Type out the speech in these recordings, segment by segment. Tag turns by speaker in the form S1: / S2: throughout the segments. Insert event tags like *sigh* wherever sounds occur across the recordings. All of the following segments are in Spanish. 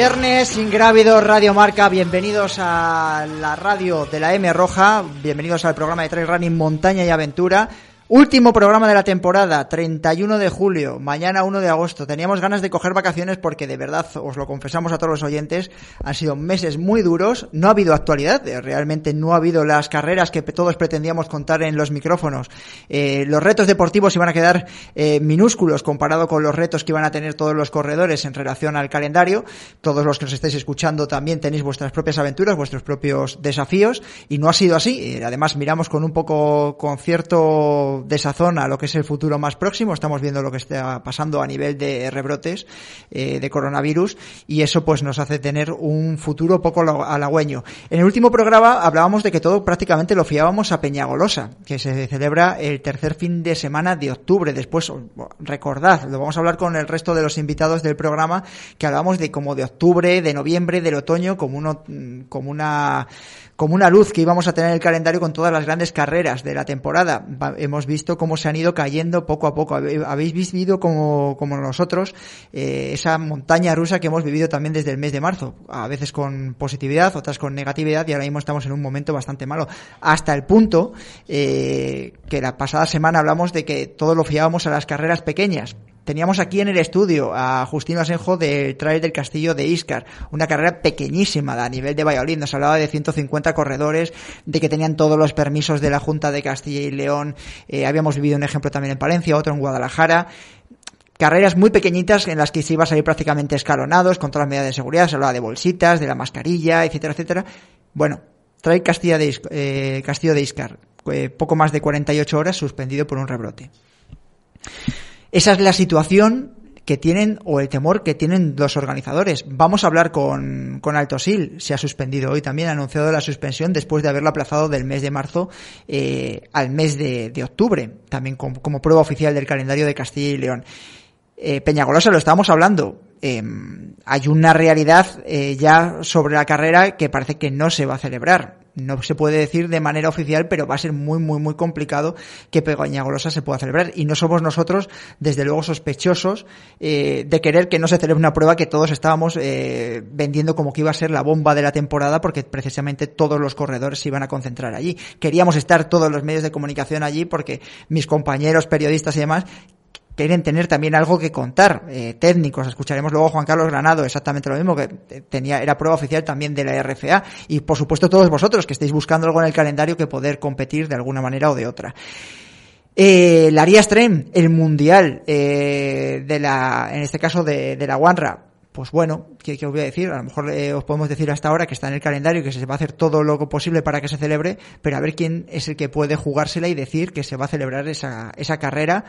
S1: Viernes, Ingrávidos, Radio Marca, bienvenidos a la radio de la M Roja, bienvenidos al programa de Trail Running Montaña y Aventura. Último programa de la temporada, 31 de julio, mañana 1 de agosto. Teníamos ganas de coger vacaciones porque de verdad, os lo confesamos a todos los oyentes, han sido meses muy duros, no ha habido actualidad, eh, realmente no ha habido las carreras que todos pretendíamos contar en los micrófonos. Eh, los retos deportivos iban a quedar eh, minúsculos comparado con los retos que iban a tener todos los corredores en relación al calendario. Todos los que nos estáis escuchando también tenéis vuestras propias aventuras, vuestros propios desafíos y no ha sido así. además miramos con un poco, con cierto desazona lo que es el futuro más próximo. Estamos viendo lo que está pasando a nivel de rebrotes eh, de coronavirus y eso pues nos hace tener un futuro poco halagüeño. En el último programa hablábamos de que todo prácticamente lo fiábamos a Peñagolosa, que se celebra el tercer fin de semana de octubre. Después, recordad, lo vamos a hablar con el resto de los invitados del programa, que hablamos de como de octubre, de noviembre, del otoño, como uno, como una como una luz que íbamos a tener en el calendario con todas las grandes carreras de la temporada. Hemos visto cómo se han ido cayendo poco a poco. Habéis vivido como, como nosotros eh, esa montaña rusa que hemos vivido también desde el mes de marzo. A veces con positividad, otras con negatividad y ahora mismo estamos en un momento bastante malo. Hasta el punto eh, que la pasada semana hablamos de que todo lo fiábamos a las carreras pequeñas. Teníamos aquí en el estudio a Justino Asenjo del Trail del Castillo de Iscar, una carrera pequeñísima a nivel de Valladolid. Nos hablaba de 150 corredores, de que tenían todos los permisos de la Junta de Castilla y León. Eh, habíamos vivido un ejemplo también en Palencia, otro en Guadalajara carreras muy pequeñitas en las que se iba a salir prácticamente escalonados con todas las medidas de seguridad, se hablaba de bolsitas, de la mascarilla, etcétera, etcétera. Bueno, trae de eh, Castillo de Iscar, eh, poco más de 48 horas suspendido por un rebrote. Esa es la situación que tienen o el temor que tienen los organizadores. Vamos a hablar con, con Sil, se ha suspendido hoy también, ha anunciado la suspensión después de haberlo aplazado del mes de marzo eh, al mes de, octubre, también como, prueba oficial del calendario de Castilla y León. Eh, Peñagolosa, lo estábamos hablando, em, hay una realidad eh, ya sobre la carrera que parece que no se va a celebrar no se puede decir de manera oficial, pero va a ser muy, muy, muy complicado que Pegaña Golosa se pueda celebrar. Y no somos nosotros, desde luego, sospechosos eh, de querer que no se celebre una prueba que todos estábamos eh, vendiendo como que iba a ser la bomba de la temporada, porque precisamente todos los corredores se iban a concentrar allí. Queríamos estar todos los medios de comunicación allí porque mis compañeros periodistas y demás quieren tener también algo que contar, eh, técnicos. Escucharemos luego a Juan Carlos Granado, exactamente lo mismo, que tenía, era prueba oficial también de la RFA. Y por supuesto todos vosotros que estéis buscando algo en el calendario que poder competir de alguna manera o de otra. Eh, la Aria Stream, el mundial eh, de la, en este caso de, de la OneRA, pues bueno, ¿qué, os voy a decir? A lo mejor eh, os podemos decir hasta ahora que está en el calendario que se va a hacer todo lo posible para que se celebre, pero a ver quién es el que puede jugársela y decir que se va a celebrar esa, esa carrera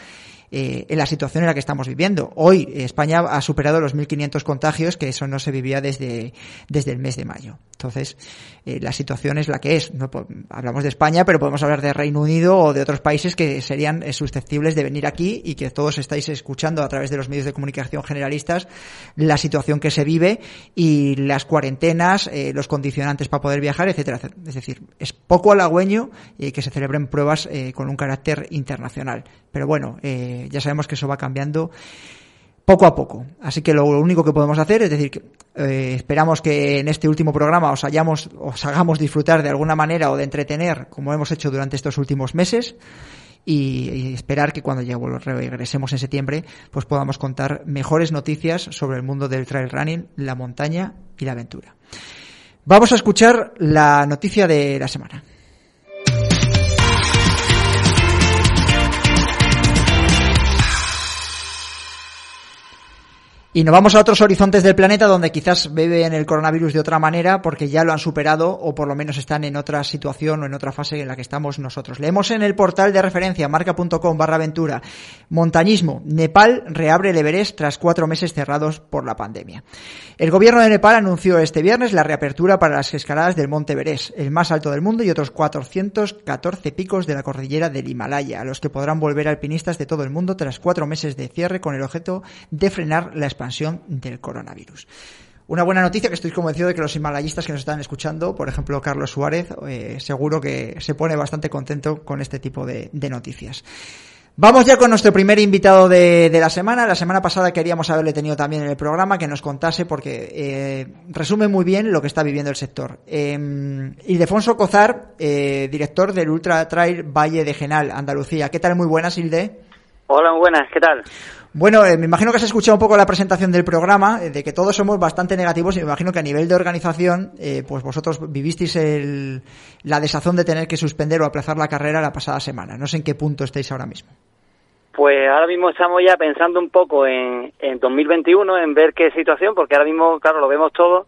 S1: eh, en la situación en la que estamos viviendo. Hoy España ha superado los 1.500 contagios, que eso no se vivía desde, desde el mes de mayo. Entonces, eh, la situación es la que es. No, hablamos de España, pero podemos hablar de Reino Unido o de otros países que serían eh, susceptibles de venir aquí y que todos estáis escuchando a través de los medios de comunicación generalistas la situación que se vive y las cuarentenas, eh, los condicionantes para poder viajar, etcétera. Es decir, es poco halagüeño que se celebren pruebas con un carácter internacional. Pero bueno, ya sabemos que eso va cambiando poco a poco. Así que lo único que podemos hacer es decir, que, eh, esperamos que en este último programa os hayamos, os hagamos disfrutar de alguna manera o de entretener, como hemos hecho durante estos últimos meses. Y, esperar que cuando ya regresemos en septiembre, pues podamos contar mejores noticias sobre el mundo del trail running, la montaña y la aventura. Vamos a escuchar la noticia de la semana. Y nos vamos a otros horizontes del planeta donde quizás en el coronavirus de otra manera porque ya lo han superado o por lo menos están en otra situación o en otra fase en la que estamos nosotros. Leemos en el portal de referencia marca.com barra aventura montañismo. Nepal reabre el Everest tras cuatro meses cerrados por la pandemia. El gobierno de Nepal anunció este viernes la reapertura para las escaladas del Monte Everest, el más alto del mundo y otros 414 picos de la cordillera del Himalaya, a los que podrán volver alpinistas de todo el mundo tras cuatro meses de cierre con el objeto de frenar la del coronavirus. Una buena noticia que estoy convencido de que los himalayistas que nos están escuchando, por ejemplo Carlos Suárez, eh, seguro que se pone bastante contento con este tipo de, noticias. Vamos ya con nuestro primer invitado de, la semana. La semana pasada queríamos haberle tenido también en el programa que nos contase porque eh, resume muy bien lo que está viviendo el sector. Eh, Ildefonso Cozar, eh, director del Ultra Trail Valle de Genal, Andalucía. ¿Qué tal? Muy buenas, Hilde.
S2: Hola, muy buenas. ¿Qué tal?
S1: Bueno, eh, me imagino que has escuchado un poco la presentación del programa, eh, de que todos somos bastante negativos y me imagino que a nivel de organización, eh, pues vosotros vivisteis el, la desazón de tener que suspender o aplazar la carrera la pasada semana. No sé en qué punto estáis ahora mismo.
S2: Pues ahora mismo estamos ya pensando un poco en, en 2021, en ver qué situación, porque ahora mismo, claro, lo vemos todo,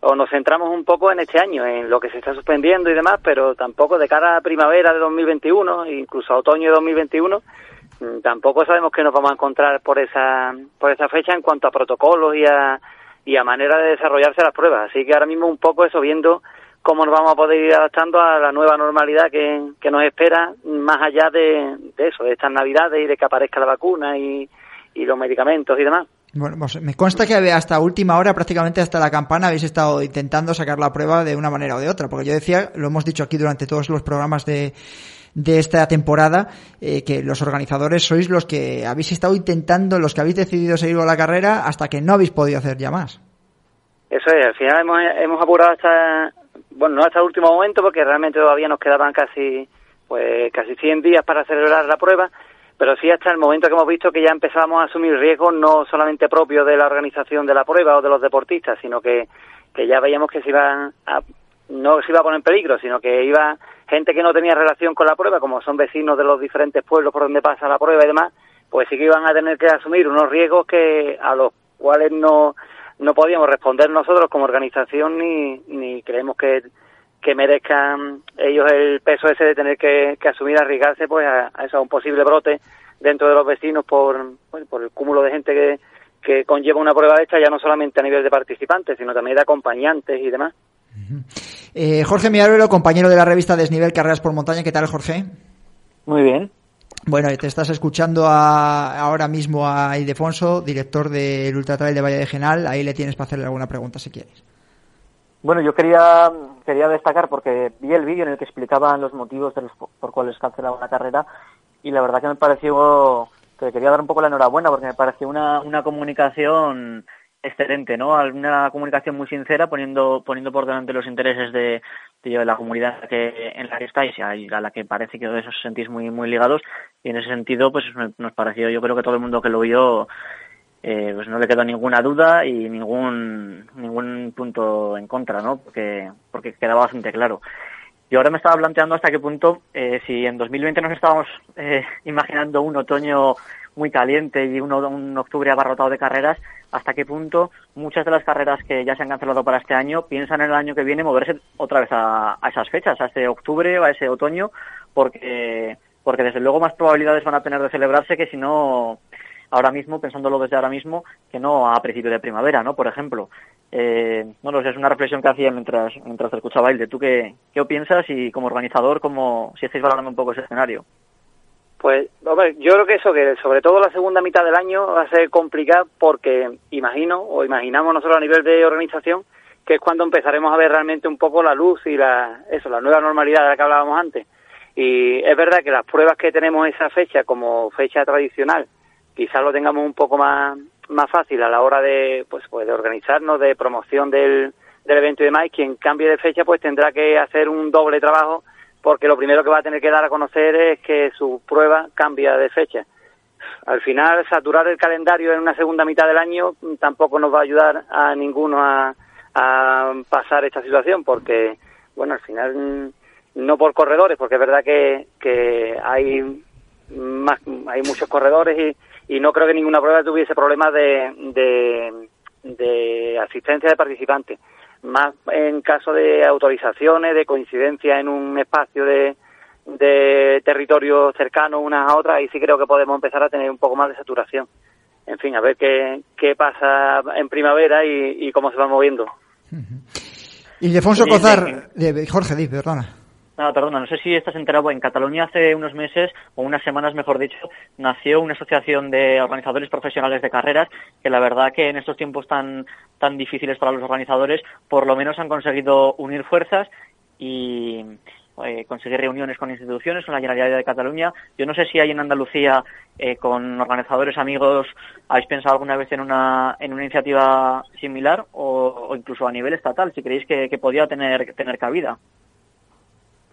S2: o nos centramos un poco en este año, en lo que se está suspendiendo y demás, pero tampoco de cara a primavera de 2021, incluso a otoño de 2021 Mm, tampoco sabemos qué nos vamos a encontrar por esa por esa fecha en cuanto a protocolos y a, y a manera de desarrollarse las pruebas. Así que ahora mismo un poco eso viendo cómo nos vamos a poder ir adaptando a la nueva normalidad que, que nos espera más allá de, eso, de estas navidades y de que aparezca la vacuna y, y los medicamentos y demás.
S1: Bueno, pues me consta que hasta última hora, prácticamente hasta la campana, habéis estado intentando sacar la prueba de una manera o de otra, porque yo decía, lo hemos dicho aquí durante todos los programas de, de esta temporada, eh, que los organizadores sois los que habéis estado intentando, los que habéis decidido seguir con la carrera hasta que no habéis podido hacer ya más.
S2: Eso es, al final hemos, hemos apurado hasta, bueno, no hasta el último momento porque realmente todavía nos quedaban casi, pues casi 100 días para celebrar la prueba, pero sí hasta el momento que hemos visto que ya empezábamos a asumir riesgos no solamente propios de la organización de la prueba o de los deportistas, sino que, que ya veíamos que se iban a, no se iba a poner en peligro, sino que iba gente que no tenía relación con la prueba, como son vecinos de los diferentes pueblos por donde pasa la prueba y demás, pues sí que iban a tener que asumir unos riesgos que a los cuales no, no podíamos responder nosotros como organización ni, ni creemos que, que merezcan ellos el peso ese de tener que, asumir, arriesgarse pues a, eso, a un posible brote dentro de los vecinos por, por el cúmulo de gente que, que conlleva una prueba de esta, ya no solamente a nivel de participantes, sino también de acompañantes y demás.
S1: Eh, Jorge Miarelo, compañero de la revista Desnivel Carreras por Montaña. ¿Qué tal, Jorge?
S3: Muy bien.
S1: Bueno, te estás escuchando ahora mismo a Ildefonso, director del Ultra Trail de Valle de Genal. Ahí le tienes para hacerle alguna pregunta si quieres.
S3: Bueno, yo quería, quería destacar porque vi el vídeo en el que explicaban los motivos de los, por cuales cancelaba la carrera y la verdad que me pareció, que quería dar un poco la enhorabuena porque me pareció una, una comunicación excelente, ¿no? Una comunicación muy sincera, poniendo poniendo por delante los intereses de, de la comunidad que, en la que estáis y a, la que parece que os sentís muy muy ligados. Y en ese sentido, pues nos pareció, yo creo que todo el mundo que lo vio, eh, pues no le quedó ninguna duda y ningún ningún punto en contra, ¿no? Porque porque quedaba bastante claro. Y ahora me estaba planteando hasta qué punto, eh, si en 2020 nos estábamos eh, *laughs* imaginando un otoño muy caliente y un, un octubre abarrotado de carreras, hasta qué punto muchas de las carreras que ya se han cancelado para este año piensan en el año que viene moverse otra vez a, esas fechas, a ese octubre o a ese otoño, porque porque desde luego más probabilidades van a tener de celebrarse que si no ahora mismo, pensándolo desde ahora mismo, que no a principio de primavera, ¿no? Por ejemplo. Eh, bueno, es una reflexión que hacía mientras, mientras te escuchaba. ¿Tú qué, qué piensas y como organizador, cómo, si estáis valorando un poco ese escenario?
S2: Pues, hombre, yo creo que eso, que sobre todo la segunda mitad del año va a ser complicado porque imagino, o imaginamos nosotros a nivel de organización, que es cuando empezaremos a ver realmente un poco la luz y la, eso, la nueva normalidad de la que hablábamos antes. Y es verdad que las pruebas que tenemos esa fecha como fecha tradicional, quizás lo tengamos un poco más, más fácil a la hora de, pues, pues de organizarnos, de promoción del, del evento y demás. Quien cambie de fecha, pues tendrá que hacer un doble trabajo porque lo primero que va a tener que dar a conocer es que su prueba cambia de fecha. Al final, saturar el calendario en una segunda mitad del año tampoco nos va a ayudar a ninguno a, pasar esta situación, porque, bueno, al final, no por corredores, porque es verdad que, que hay más, hay muchos corredores y, y no creo que ninguna prueba tuviese problemas de, de, de asistencia de participantes más en caso de autorizaciones, de coincidencia en un espacio de, de territorio cercano unas a otras, ahí sí creo que podemos empezar a tener un poco más de saturación. En fin, a ver qué, qué pasa en primavera y, y cómo se va moviendo.
S1: Y Defonso Cozar, de Jorge, di, perdona.
S3: No, perdona, no sé si estás enterado. En Cataluña hace unos meses, o unas semanas mejor dicho, nació una asociación de organizadores profesionales de carreras que la verdad que en estos tiempos tan, tan difíciles para los organizadores, por lo menos han conseguido unir fuerzas y eh, conseguir reuniones con instituciones, con la Generalidad de Cataluña. Yo no sé si hay en Andalucía, eh, con organizadores amigos, habéis pensado alguna vez en una, en una iniciativa similar o, o incluso a nivel estatal, si creéis que, que podía tener, tener cabida.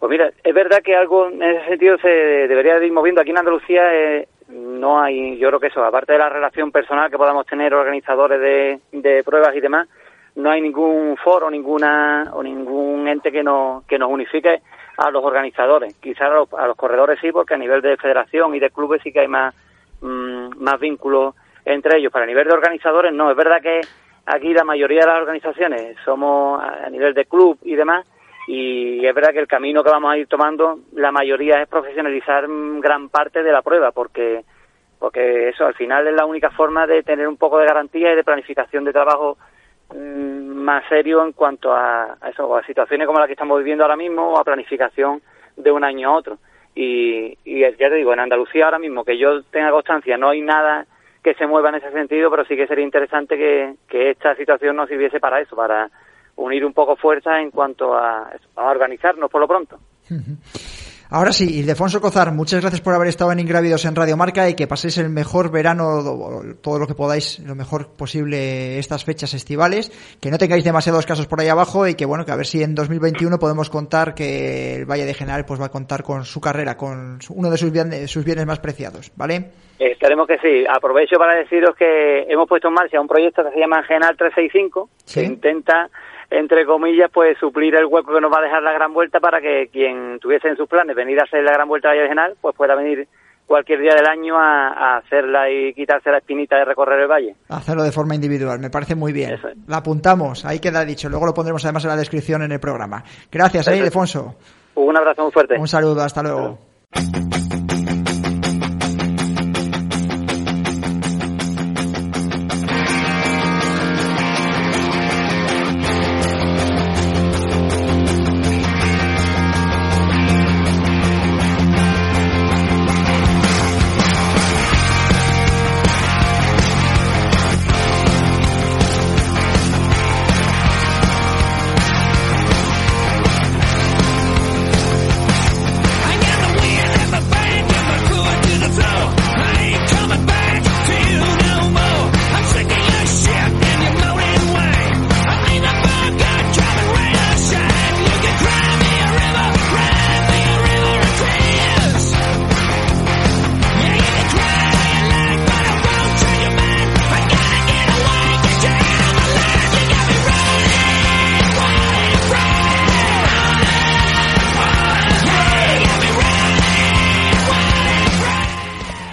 S2: Pues mira, es verdad que algo en ese sentido se debería de ir moviendo. Aquí en Andalucía eh, no hay, yo creo que eso, aparte de la relación personal que podamos tener organizadores de, de pruebas y demás, no hay ningún foro, ninguna o ningún ente que nos que nos unifique a los organizadores. Quizás a los, a los corredores sí, porque a nivel de federación y de clubes sí que hay más mmm, más vínculos entre ellos. Pero a nivel de organizadores no. Es verdad que aquí la mayoría de las organizaciones somos a nivel de club y demás y es verdad que el camino que vamos a ir tomando, la mayoría es profesionalizar gran parte de la prueba, porque porque eso al final es la única forma de tener un poco de garantía y de planificación de trabajo mmm, más serio en cuanto a, a, eso, a situaciones como la que estamos viviendo ahora mismo o a planificación de un año a otro. Y, y ya te digo, en Andalucía ahora mismo, que yo tenga constancia, no hay nada que se mueva en ese sentido, pero sí que sería interesante que, que esta situación nos sirviese para eso, para unir un poco fuerza en cuanto a, a organizarnos por lo pronto.
S1: Ahora sí, Ildefonso Cozar, muchas gracias por haber estado en Ingrávidos en Radio Marca y que paséis el mejor verano, todo lo que podáis, lo mejor posible estas fechas estivales, que no tengáis demasiados casos por ahí abajo y que bueno, que a ver si en 2021 podemos contar que el Valle de General pues va a contar con su carrera, con uno de sus bienes, sus bienes más preciados, ¿vale?
S2: Esperemos que sí. Aprovecho para deciros que hemos puesto en marcha un proyecto que se llama General 365, ¿Sí? que intenta entre comillas, pues suplir el hueco que nos va a dejar la gran vuelta para que quien tuviese en sus planes venir a hacer la gran vuelta de General, pues pueda venir cualquier día del año a, a, hacerla y quitarse la espinita de recorrer el valle.
S1: Hacerlo de forma individual, me parece muy bien. Es. La apuntamos, ahí queda dicho. Luego lo pondremos además en la descripción en el programa. Gracias, ahí, Alfonso.
S2: Un abrazo muy fuerte.
S1: Un saludo, hasta luego.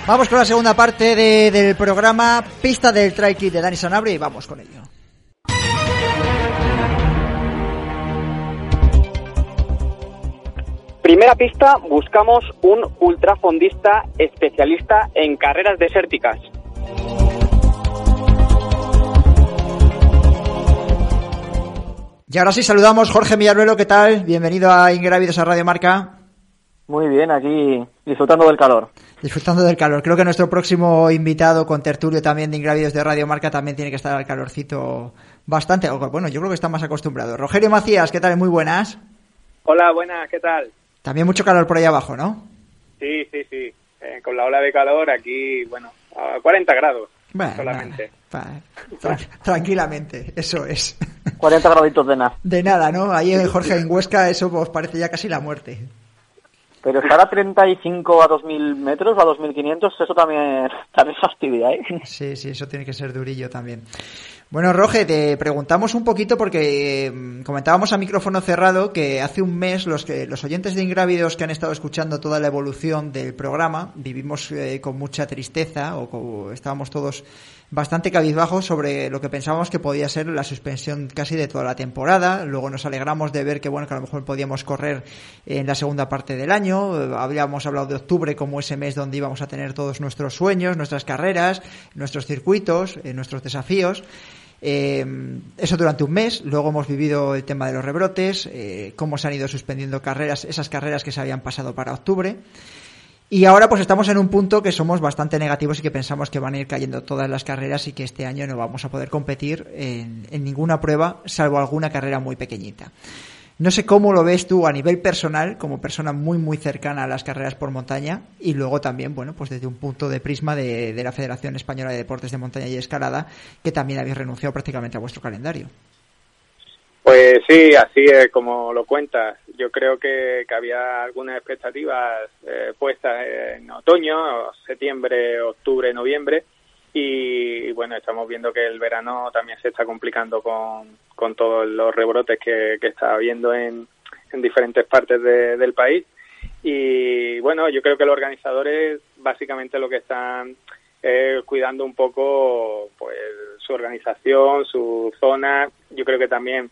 S1: Vamos con la segunda parte de, del programa Pista del Trail Kit de Dani Sanabria y vamos con ello.
S4: primera pista buscamos un ultrafondista especialista en carreras desérticas.
S1: Y ahora sí saludamos Jorge Millaruelo, ¿qué tal? Bienvenido a Ingrávidos a Radio Marca.
S3: Muy bien, aquí disfrutando del calor.
S1: Disfrutando del calor. Creo que nuestro próximo invitado con tertulio también de Ingrávidos de Radio Marca también tiene que estar al calorcito bastante. Bueno, yo creo que está más acostumbrado. Rogerio Macías, ¿qué tal? Muy buenas.
S5: Hola, buenas, ¿qué tal?
S1: También mucho calor por ahí abajo, ¿no?
S5: Sí, sí, sí. Eh, con la ola de calor aquí, bueno, a 40 grados solamente.
S1: tranquilamente, eso es.
S3: 40 graditos de nada.
S1: De nada, ¿no? Ahí en Jorge en Huesca eso pues parece ya casi la muerte.
S3: Pero estar a 35 a 2.000 metros, a 2.500, eso también, *laughs* también fastidia, ¿eh?
S1: Sí, sí, eso tiene que ser durillo también. Bueno, Roge, te preguntamos un poquito porque mm, comentábamos a micrófono cerrado que hace un mes los que los oyentes de Ingrávidos que han estado escuchando toda la evolución del programa vivimos eh, con mucha tristeza o estábamos todos bastante cabizbajos sobre lo que pensábamos que podía ser la suspensión casi de toda la temporada. Luego nos alegramos de ver que bueno que a lo mejor podíamos correr en la segunda parte del año. Habíamos hablado de octubre como ese mes donde íbamos a tener todos nuestros sueños, nuestras carreras, nuestros circuitos, eh, nuestros desafíos. Eh, eso durante un mes. Luego hemos vivido el tema de los rebrotes, eh, cómo se han ido suspendiendo carreras, esas carreras que se habían pasado para octubre. Y ahora pues estamos en un punto que somos bastante negativos y que pensamos que van a ir cayendo todas las carreras y que este año no vamos a poder competir en, ninguna prueba, salvo alguna carrera muy pequeñita. No sé cómo lo ves tú a nivel personal, como persona muy, muy cercana a las carreras por montaña, y luego también, bueno, pues desde un punto de prisma de, la Federación Española de Deportes de Montaña y Escalada, que también habéis renunciado prácticamente a vuestro calendario.
S5: Pues sí, así es como lo cuentas. Yo creo que, había algunas expectativas eh, puestas en otoño, septiembre, octubre, noviembre, y bueno, estamos viendo que el verano también se está complicando con, con todos los rebrotes que, que está habiendo en, en diferentes partes del país. Y bueno, yo creo que los organizadores básicamente lo que están es cuidando un poco pues su organización, su zona. Yo creo que también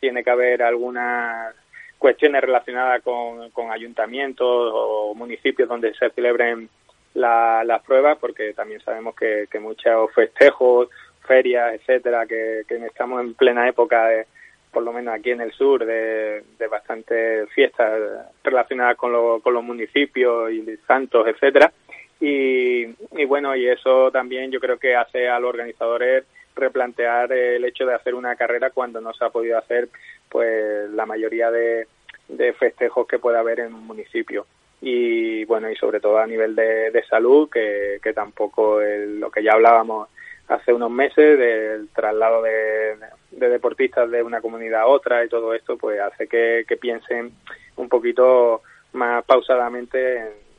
S5: tiene que haber algunas cuestiones relacionadas con, con ayuntamientos o municipios donde se celebren las pruebas, porque también sabemos que, que muchos festejos, ferias, etcétera, que, estamos en plena época, de, por lo menos aquí en el sur, de, de bastantes fiestas relacionadas con, con los municipios y santos, etcétera. Y, y bueno, y eso también yo creo que hace a los organizadores replantear el hecho de hacer una carrera cuando no se ha podido hacer pues la mayoría de, de festejos que puede haber en un municipio. Y bueno y sobre todo a nivel de, de salud que, que tampoco lo que ya hablábamos hace unos meses del traslado de, de, deportistas de una comunidad a otra y todo esto pues hace que, que piensen un poquito más pausadamente en,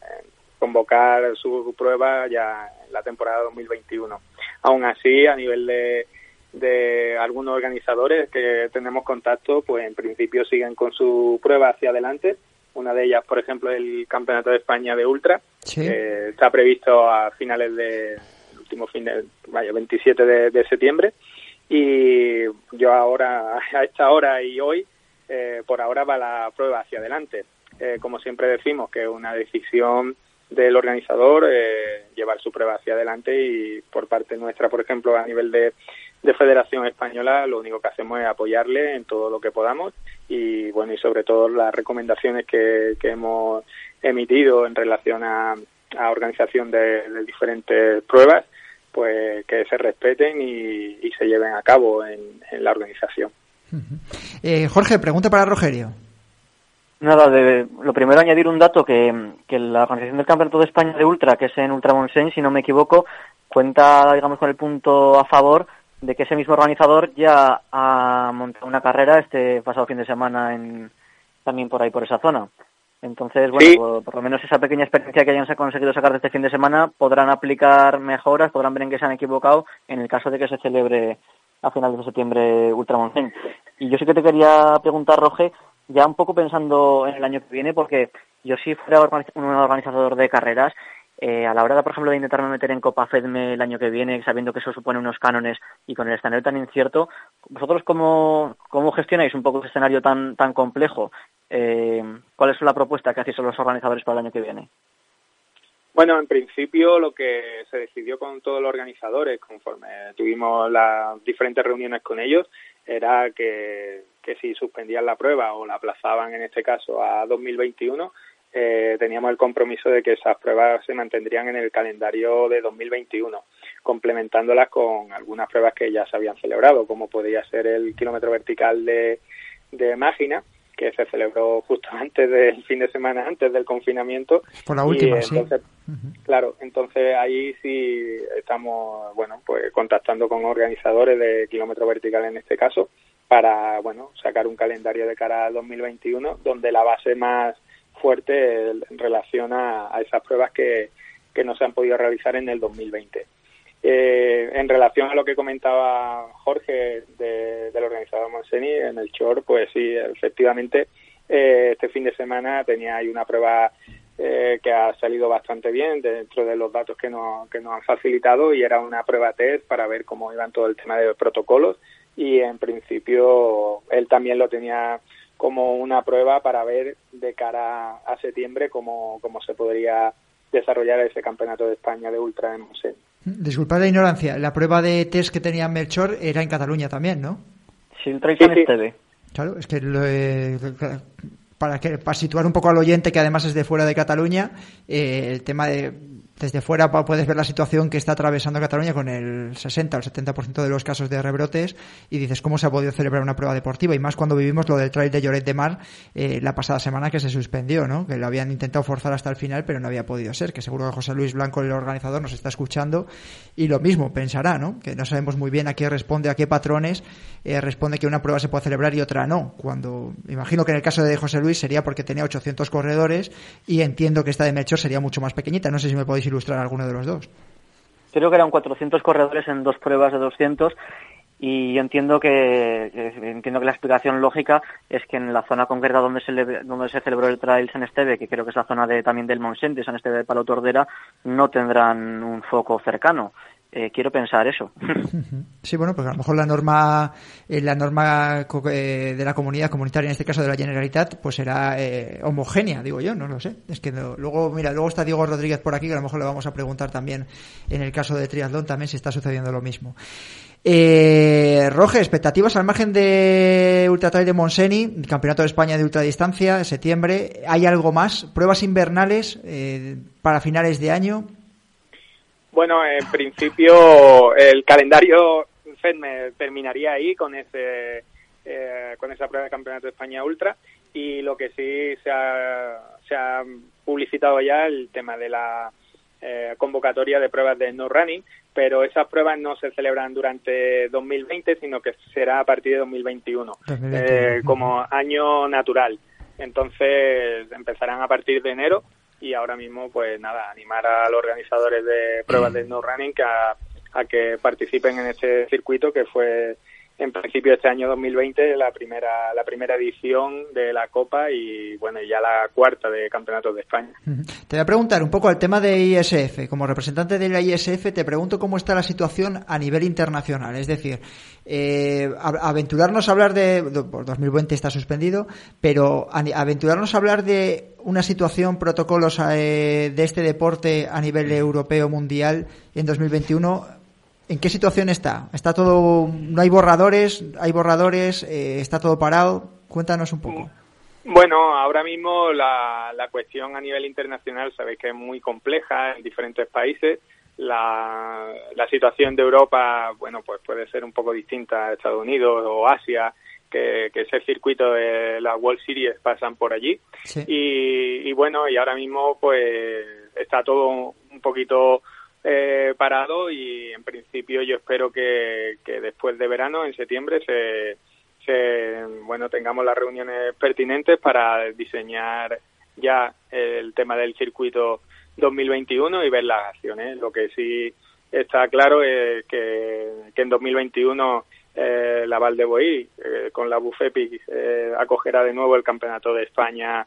S5: convocar su prueba ya en la temporada 2021 aún así a nivel de de algunos organizadores que tenemos contacto, pues en principio siguen con su prueba hacia adelante una de ellas, por ejemplo, el Campeonato de España de Ultra, que está previsto a finales de último fin de, vaya, 27 de, septiembre. Y yo ahora, *laughs* a esta hora y hoy, eh, por ahora va la prueba hacia adelante. Eh, como siempre decimos, que es una decisión del organizador eh, llevar su prueba hacia adelante y por parte nuestra, por ejemplo, a nivel de, de Federación Española, lo único que hacemos es apoyarle en todo lo que podamos y bueno y sobre todo las recomendaciones que, que hemos emitido en relación a, a organización de, diferentes pruebas pues que se respeten y, y se lleven a cabo en, la organización.
S1: Eh, Jorge, pregunta para Rogerio.
S3: Nada, de, lo primero añadir un dato que, que la organización del Campeonato de España de Ultra, que es en Ultramonsen, si no me equivoco, cuenta, digamos, con el punto a favor de que ese mismo organizador ya ha montado una carrera este pasado fin de semana en, también por ahí, por esa zona. Entonces, bueno, por, lo menos esa pequeña experiencia que hayan conseguido sacar de este fin de semana podrán aplicar mejoras, podrán ver en qué se han equivocado en el caso de que se celebre a finales de septiembre Ultramontaña. Y yo sí que te quería preguntar, Roge, ya un poco pensando en el año que viene, porque yo si fuera un organizador de carreras, Eh, a la hora, de, por ejemplo, de intentarme meter en Copa FEDME el año que viene, sabiendo que eso supone unos cánones y con el escenario tan incierto, ¿vosotros cómo, cómo gestionáis un poco ese escenario tan, tan complejo? Eh, ¿Cuál es la propuesta que hacéis a los organizadores para el año que viene?
S5: Bueno, en principio lo que se decidió con todos los organizadores, conforme tuvimos las diferentes reuniones con ellos, era que, que si suspendían la prueba o la aplazaban en este caso a 2021, eh, teníamos el compromiso de que esas pruebas se mantendrían en el calendario de 2021, complementándolas con algunas pruebas que ya se habían celebrado, como podría ser el kilómetro vertical de, de Mágina, que se celebró justo *laughs* antes del fin de semana, antes del confinamiento.
S1: Por la última,
S5: entonces, Claro, entonces ahí sí estamos, bueno, pues contactando con organizadores de kilómetro vertical en este caso, para, bueno, sacar un calendario de cara a 2021, donde la base más fuerte en relación a, esas pruebas que, que no se han podido realizar en el 2020. Eh, en relación a lo que comentaba Jorge del organizador Monseni en el Chor, pues sí, efectivamente, eh, este fin de semana tenía ahí una prueba eh, que ha salido bastante bien dentro de los datos que nos, que nos han facilitado y era una prueba test para ver cómo iban todo el tema de protocolos y en principio él también lo tenía como una prueba para ver de cara a septiembre cómo, cómo se podría desarrollar ese campeonato de España de ultra en Monsen.
S1: Disculpad la ignorancia, la prueba de test que tenía Melchor era en Cataluña también, ¿no?
S3: Sí, el sí,
S1: Claro, es que para que para situar un poco al oyente que además es de fuera de Cataluña, eh, el tema de desde fuera puedes ver la situación que está atravesando Cataluña con el 60 o el 70% de los casos de rebrotes y dices cómo se ha podido celebrar una prueba deportiva y más cuando vivimos lo del trail de Lloret de Mar eh, la pasada semana que se suspendió, ¿no? Que lo habían intentado forzar hasta el final pero no había podido ser, que seguro que José Luis Blanco, el organizador, nos está escuchando y lo mismo pensará, ¿no? Que no sabemos muy bien a qué responde, a qué patrones eh, responde que una prueba se puede celebrar y otra no. Cuando imagino que en el caso de José Luis sería porque tenía 800 corredores y entiendo que esta de Melchor sería mucho más pequeñita. No sé si me podéis ilustrar alguno de los dos.
S3: Creo que eran 400 corredores en dos pruebas de 200 y yo entiendo que, entiendo que la explicación lógica es que en la zona concreta donde se donde se celebró el Trail San Esteve, que creo que es la zona de también del Monsen, de San Esteve de Palo Tordera, no tendrán un foco cercano. Eh, quiero pensar eso.
S1: Sí, bueno, pues a lo mejor la norma, eh, la norma eh, de la comunidad comunitaria, en este caso de la Generalitat, pues será homogénea, digo yo, no lo sé. Es que luego, mira, luego está Diego Rodríguez por aquí, que a lo mejor le vamos a preguntar también en el caso de triatlón también si está sucediendo lo mismo. Eh, Roge, expectativas al margen de Ultra Trail de Monseni, Campeonato de España de ultradistancia, septiembre. ¿Hay algo más? ¿Pruebas invernales para finales de año?
S5: Bueno, en principio el calendario FED terminaría ahí con ese eh, con esa prueba de campeonato de España Ultra. Y lo que sí se ha, se ha publicitado ya el tema de la eh, convocatoria de pruebas de no running, pero esas pruebas no se celebran durante 2020, sino que será a partir de 2021, eh, como año natural. Entonces empezarán a partir de enero y ahora mismo pues nada, animar a los organizadores de pruebas de no running a, a que participen en este circuito que fue en principio este año 2020 la primera la primera edición de la Copa y bueno ya la cuarta de Campeonatos de España.
S1: Te voy a preguntar un poco al tema de ISF. Como representante de la ISF te pregunto cómo está la situación a nivel internacional. Es decir, eh, aventurarnos a hablar de, por 2020 está suspendido, pero aventurarnos a hablar de una situación, protocolos eh, de este deporte a nivel europeo, mundial en 2021 ¿En qué situación está? ¿Está todo, no hay borradores, hay borradores, eh, está todo parado? Cuéntanos un poco.
S5: Bueno, ahora mismo la, la cuestión a nivel internacional sabéis que es muy compleja en diferentes países. La, la situación de Europa, bueno, pues puede ser un poco distinta a Estados Unidos o Asia, que, que ese circuito de la World Series pasan por allí. Y, y bueno, y ahora mismo pues está todo un poquito eh, parado y en principio yo espero que, después de verano, en septiembre, se, se, bueno, tengamos las reuniones pertinentes para diseñar ya el tema del circuito 2021 y ver las acciones. Lo que sí está claro es que, que en 2021 eh, la Val de Boí, eh, con la Bufepi, eh, acogerá de nuevo el Campeonato de España,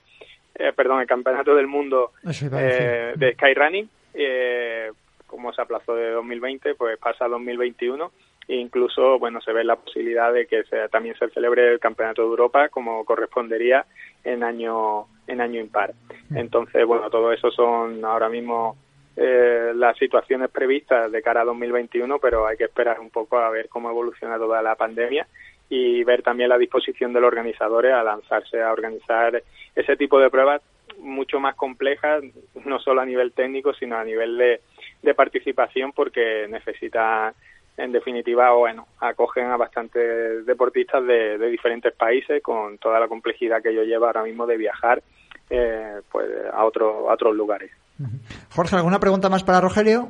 S5: eh, perdón, el Campeonato del Mundo de Skyrunning eh, como se aplazó de 2020, pues pasa a 2021 e incluso bueno se ve la posibilidad de que también se celebre el campeonato de Europa como correspondería en año en año impar. Entonces bueno todo eso son ahora mismo eh, las situaciones previstas de cara a 2021 pero hay que esperar un poco a ver cómo evoluciona toda la pandemia y ver también la disposición de los organizadores a lanzarse a organizar ese tipo de pruebas mucho más complejas, no solo a nivel técnico, sino a nivel de, de participación, porque necesita en definitiva, bueno, acogen a bastantes deportistas de, diferentes países con toda la complejidad que ello lleva ahora mismo de viajar eh, pues a, otro, a otros lugares.
S1: Jorge, ¿alguna pregunta más para Rogelio?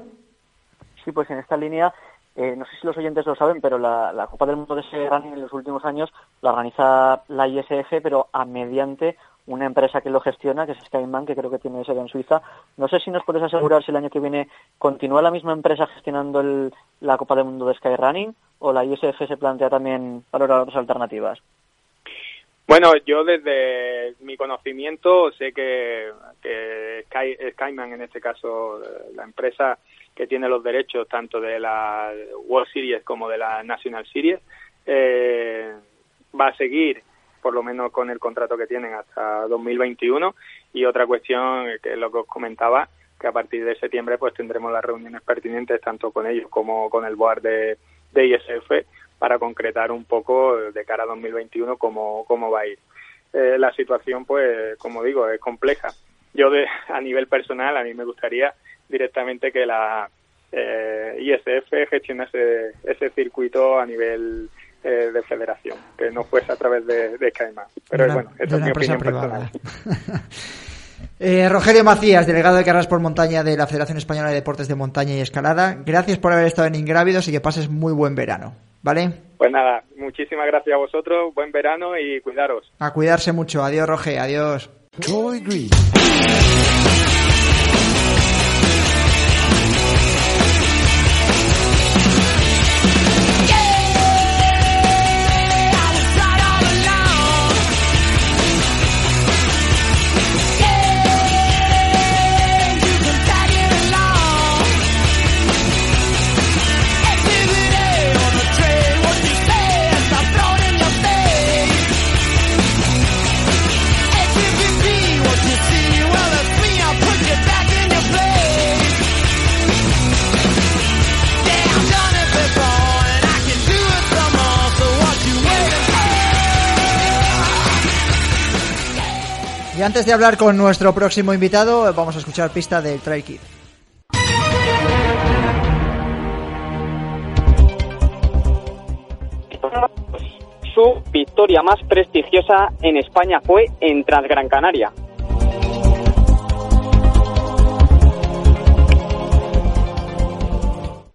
S3: Sí, pues en esta línea, eh, no sé si los oyentes lo saben, pero la, Copa del Mundo de ese running en los últimos años la organiza la ISF, pero a mediante una empresa que lo gestiona, que es Skyman, que creo que tiene sede en Suiza. No sé si nos puedes asegurar si el año que viene continúa la misma empresa gestionando el, la Copa del Mundo de Skyrunning o la ISF se plantea también valorar otras alternativas.
S5: Bueno, yo desde mi conocimiento sé que, que Skyman, en este caso la empresa que tiene los derechos tanto de la World Series como de la National Series, eh, va a seguir por lo menos con el contrato que tienen hasta 2021 y otra cuestión que es lo que os comentaba que a partir de septiembre pues tendremos las reuniones pertinentes tanto con ellos como con el board de, ISF para concretar un poco de cara a 2021 cómo, cómo va a ir. Eh, la situación, pues, como digo, es compleja. Yo, de, a nivel personal, a mí me gustaría directamente que la eh, ISF gestionase ese circuito a nivel eh, de federación, que no fuese a través de, de Caimán. Pero bueno, esa es mi opinión personal. *laughs*
S1: Eh, Rogelio Macías, delegado de carreras por montaña de la Federación Española de Deportes de Montaña y Escalada, gracias por haber estado en Ingrávidos y que pases muy buen verano, ¿vale?
S5: Pues nada, muchísimas gracias a vosotros, buen verano y cuidaros.
S1: A cuidarse mucho, adiós Roge, adiós. Antes de hablar con nuestro próximo invitado, vamos a escuchar pista del Trail Kid.
S4: Su victoria más prestigiosa en España fue en Transgran Canaria.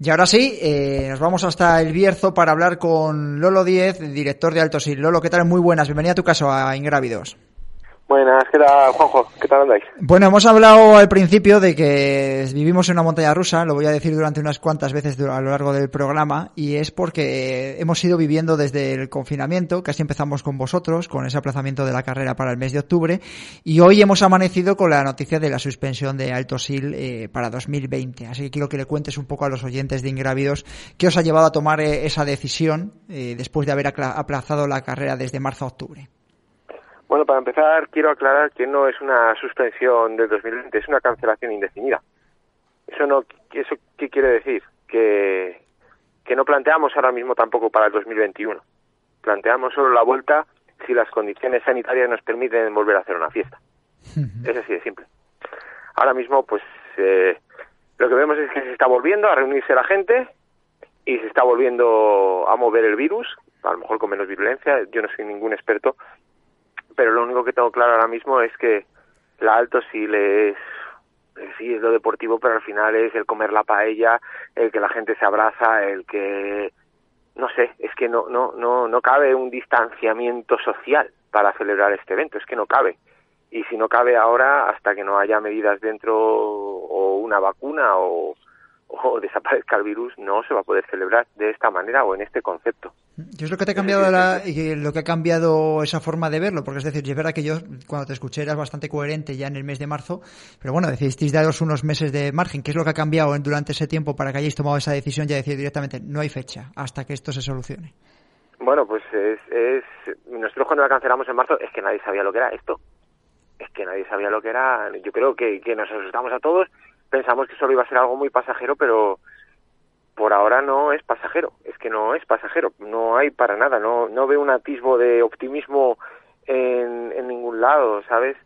S1: Y ahora sí, eh, nos vamos hasta el Bierzo para hablar con Lolo Diez, director de Alto Sil. Lolo, ¿qué tal? Muy buenas, bienvenida a tu caso a Ingrávidos.
S6: Buenas, ¿qué tal, Juanjo? ¿Qué tal andáis?
S1: Bueno, hemos hablado al principio de que vivimos en una montaña rusa, lo voy a decir durante unas cuantas veces a lo largo del programa, y es porque hemos ido viviendo desde el confinamiento, casi empezamos con vosotros, con ese aplazamiento de la carrera para el mes de octubre, y hoy hemos amanecido con la noticia de la suspensión de Alto Sil eh, para 2020. Así que quiero que le cuentes un poco a los oyentes de Ingrávidos qué os ha llevado a tomar eh, esa decisión eh, después de haber aplazado la carrera desde marzo a octubre.
S6: Bueno, para empezar, quiero aclarar que no es una suspensión del 2020, es una cancelación indefinida. Eso no, eso qué quiere decir? Que, que no planteamos ahora mismo tampoco para el 2021. Planteamos solo la vuelta si las condiciones sanitarias nos permiten volver a hacer una fiesta. Es así de simple. Ahora mismo, pues, eh, lo que vemos es que se está volviendo a reunirse la gente y se está volviendo a mover el virus, a lo mejor con menos virulencia. Yo no soy ningún experto, pero lo único que tengo claro ahora mismo es que la alto sí le es sí es lo deportivo pero al final es el comer la paella el que la gente se abraza el que no sé es que no no no no cabe un distanciamiento social para celebrar este evento es que no cabe. Y si no cabe ahora hasta que no haya medidas dentro o una vacuna o, o desaparezca el virus, no se va a poder celebrar de esta manera o en este concepto.
S1: ¿Qué es lo que te ha cambiado la, lo que ha cambiado esa forma de verlo? Porque es decir, es verdad que yo cuando te escuché eras bastante coherente ya en el mes de marzo, pero bueno, decidisteis daros unos meses de margen. ¿Qué es lo que ha cambiado durante ese tiempo para que hayáis tomado esa decisión y decir directamente no hay fecha hasta que esto se solucione?
S6: Bueno, pues es, es nosotros cuando la cancelamos en marzo es que nadie sabía lo que era esto. Es que nadie sabía lo que era. Yo creo que, que nos asustamos a todos. Pensamos que solo iba a ser algo muy pasajero, pero por ahora no es pasajero. Es que no es pasajero. No hay para nada. No, no veo un atisbo de optimismo en, en ningún lado, ¿sabes?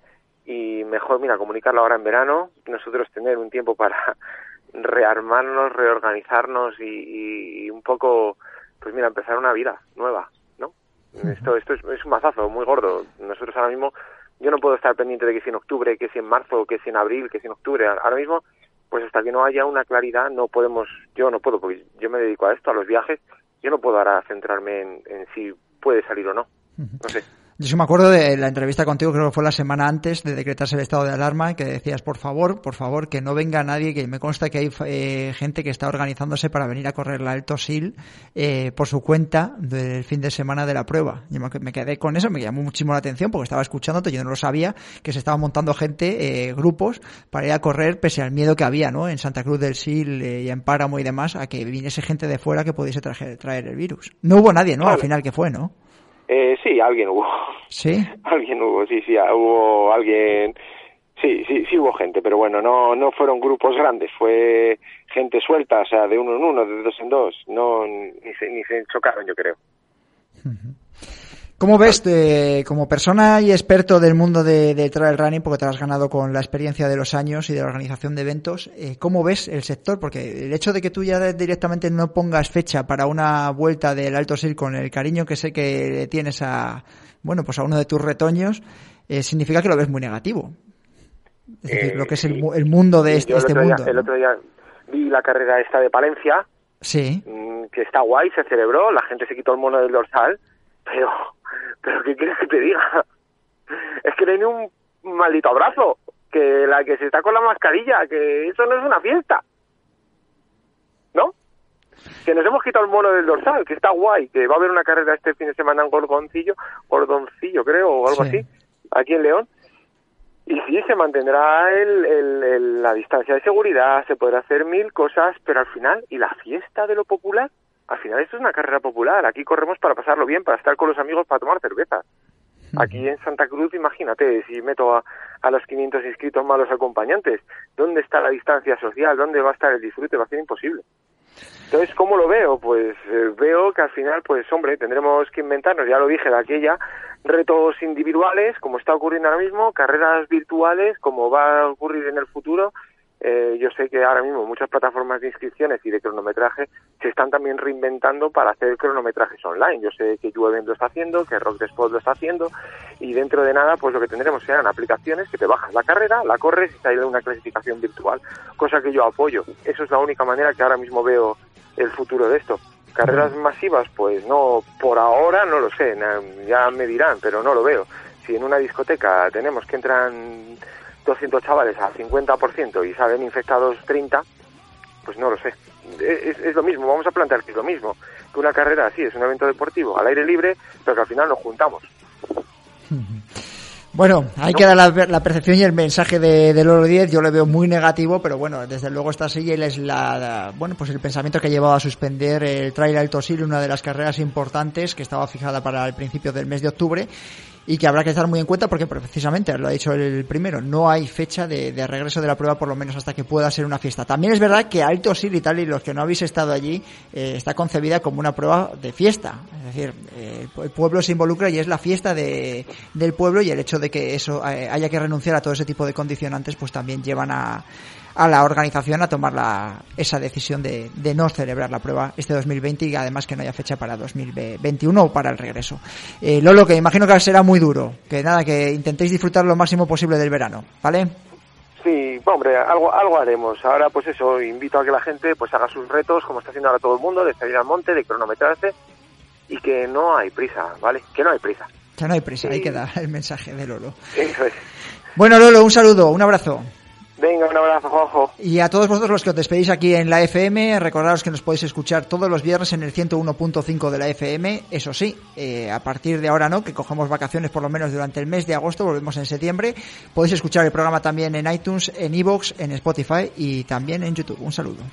S6: Y mejor, mira, comunicarlo ahora en verano. Nosotros tener un tiempo para *laughs* rearmarnos, reorganizarnos y, y un poco pues mira, empezar una vida nueva, ¿no? Esto, esto es, es, un mazazo muy gordo. Nosotros ahora mismo, yo no puedo estar pendiente de que si en octubre, que si en marzo, que si en abril, que si en octubre. Ahora mismo, pues hasta que no haya una claridad, no podemos, yo no puedo, porque yo me dedico a esto, a los viajes, yo no puedo ahora centrarme en, en si puede salir o no. No sé.
S1: Yo sí me acuerdo de la entrevista contigo, creo que fue la semana antes de decretarse el estado de alarma, que decías, por favor, por favor, que no venga nadie, que me consta que hay eh, gente que está organizándose para venir a correr la Alto Sil eh, por su cuenta del fin de semana de la prueba. Yo me quedé con eso, me llamó muchísimo la atención porque estaba escuchándote, yo no lo sabía, que se estaba montando gente, eh, grupos, para ir a correr pese al miedo que había, ¿no? En Santa Cruz del Sil eh, y en Páramo y demás, a que viniese gente de fuera que pudiese traer, traer el virus. No hubo nadie, ¿no? Al final que fue, ¿no?
S6: Eh, sí, alguien hubo.
S1: ¿Sí? *laughs*
S6: Alguien hubo, sí, sí, hubo alguien... Sí, sí, sí hubo gente, pero bueno, no, no fueron grupos grandes, fue gente suelta, o sea, de uno en uno, de dos en dos, no, ni se, ni se chocaron, yo creo.
S1: ¿Cómo ves, como persona y experto del mundo de, de, trail running, porque te has ganado con la experiencia de los años y de la organización de eventos, eh, cómo ves el sector? Porque el hecho de que tú ya directamente no pongas fecha para una vuelta del Alto Sil con el cariño que sé que tienes a, bueno, pues a uno de tus retoños, eh, significa que lo ves muy negativo. Es decir, lo que es el, el mundo de este, este
S6: día,
S1: mundo.
S6: El otro día vi la carrera esta de Palencia,
S1: sí.
S6: que está guay, se celebró, la gente se quitó el mono del dorsal, pero pero ¿qué quieres que te diga? *laughs* Es que no hay ni un maldito abrazo, que la que se está con la mascarilla, que eso no es una fiesta. ¿No? Que nos hemos quitado el mono del dorsal, que está guay, que va a haber una carrera este fin de semana en Gorgoncillo, Gordoncillo creo, o algo sí. así, aquí en León. Y sí, se mantendrá el, el, el, la distancia de seguridad, se podrá hacer mil cosas, pero al final, ¿y la fiesta de lo popular? Al final esto es una carrera popular. Aquí corremos para pasarlo bien, para estar con los amigos, para tomar cerveza. Aquí en Santa Cruz, imagínate, si meto a, a los 500 inscritos malos acompañantes, ¿dónde está la distancia social? ¿Dónde va a estar el disfrute? Va a ser imposible. Entonces, ¿cómo lo veo? Pues eh, veo que al final, pues hombre, tendremos que inventarnos, ya lo dije de aquella, retos individuales, como está ocurriendo ahora mismo, carreras virtuales, como va a ocurrir en el futuro, eh, yo sé que ahora mismo muchas plataformas de inscripciones y de cronometraje se están también reinventando para hacer cronometrajes online. Yo sé que Juevent lo está haciendo, que Rock the Spot lo está haciendo y dentro de nada pues lo que tendremos serán aplicaciones que te bajas la carrera, la corres y te una clasificación virtual, cosa que yo apoyo. Eso es la única manera que ahora mismo veo el futuro de esto. Carreras masivas, pues no, por ahora no lo sé, ya me dirán, pero no lo veo. Si en una discoteca tenemos que entran 200 chavales al 50% y salen infectados 30, pues no lo sé. Es, es, lo mismo, vamos a plantear que es lo mismo. Que una carrera así es un evento deportivo al aire libre, pero que al final nos juntamos.
S1: Bueno, ahí ¿No? queda la, la, percepción y el mensaje de, de Loro 10. Yo le veo muy negativo, pero bueno, desde luego esta silla es la, la, bueno, pues el pensamiento que ha llevado a suspender el Trail Alto Sil, una de las carreras importantes que estaba fijada para el principio del mes de octubre y que habrá que estar muy en cuenta porque precisamente, lo ha dicho el primero, no hay fecha de, regreso de la prueba por lo menos hasta que pueda ser una fiesta. También es verdad que Alto Sil y tal, y los que no habéis estado allí, eh, está concebida como una prueba de fiesta. Es decir, eh, el pueblo se involucra y es la fiesta de, del pueblo y el hecho de que eso eh, haya que renunciar a todo ese tipo de condicionantes pues también llevan a a la organización a tomar la, esa decisión de, de, no celebrar la prueba este 2020 y además que no haya fecha para 2021 o para el regreso. Eh, Lolo, que imagino que será muy duro, que nada, que intentéis disfrutar lo máximo posible del verano, ¿vale?
S6: Sí, hombre, algo, algo haremos. Ahora, pues eso, invito a que la gente pues haga sus retos, como está haciendo ahora todo el mundo, de salir al monte, de cronometrarse, y que no hay prisa, ¿vale? Que no hay prisa.
S1: Que no hay prisa, sí. ahí queda el mensaje de Lolo.
S6: Eso es.
S1: Bueno, Lolo, un saludo, un abrazo.
S6: Venga, un abrazo, Juanjo.
S1: Y a todos vosotros los que os despedís aquí en la FM, recordaros que nos podéis escuchar todos los viernes en el 101.5 de la FM. Eso sí, eh, a partir de ahora no, que cogemos vacaciones por lo menos durante el mes de agosto, volvemos en septiembre. Podéis escuchar el programa también en iTunes, en iVoox, en Spotify y también en YouTube. Un saludo.